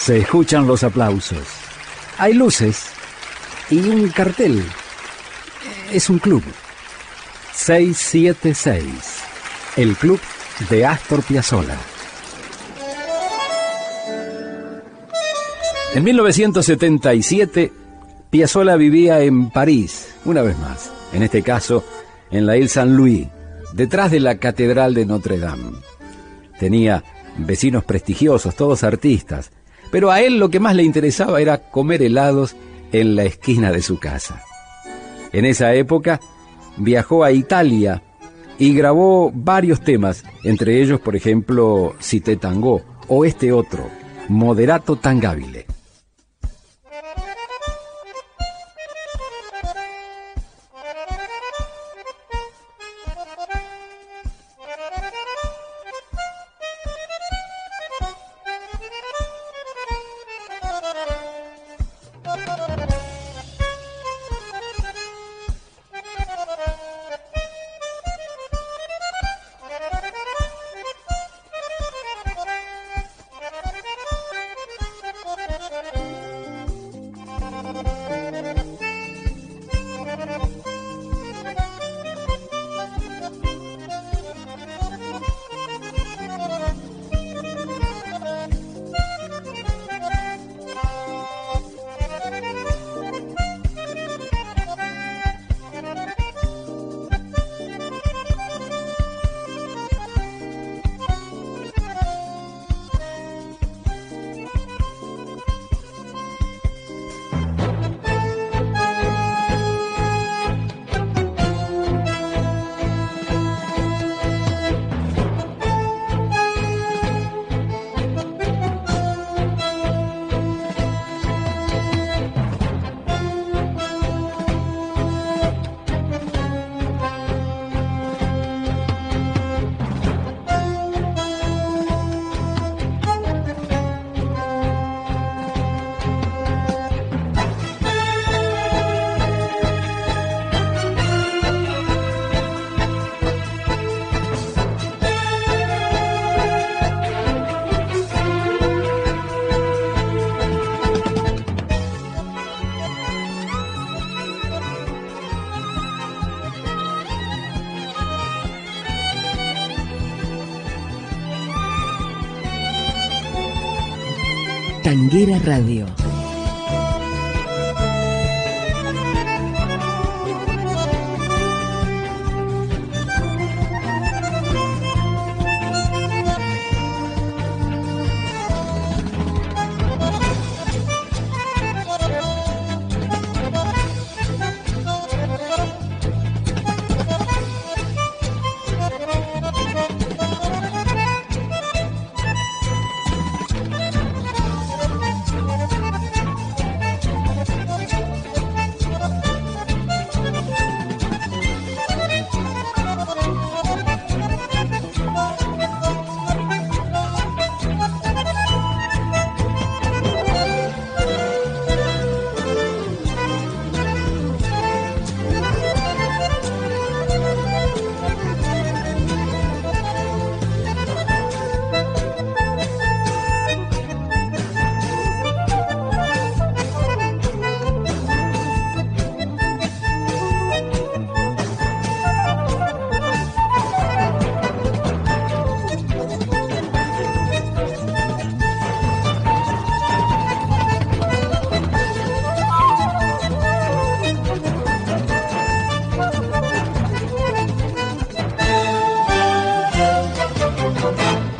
Se escuchan los aplausos. Hay luces y un cartel. Es un club. 676. El club de Astor Piazzolla. En 1977, Piazzolla vivía en París, una vez más, en este caso en la Ile Saint-Louis, detrás de la Catedral de Notre Dame. Tenía vecinos prestigiosos, todos artistas, pero a él lo que más le interesaba era comer helados en la esquina de su casa. En esa época viajó a Italia y grabó varios temas, entre ellos, por ejemplo, Cité Tango o este otro, Moderato Tangabile. Tanguera Radio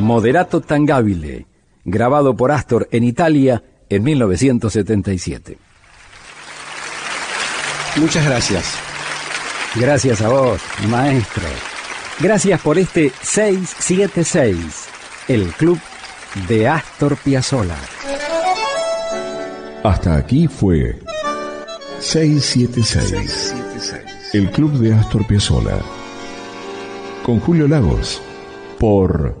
Moderato Tangabile, grabado por Astor en Italia en 1977. Muchas gracias. Gracias a vos, maestro. Gracias por este 676, el club de Astor Piazzolla. Hasta aquí fue 676, el club de Astor Piazzolla. Con Julio Lagos, por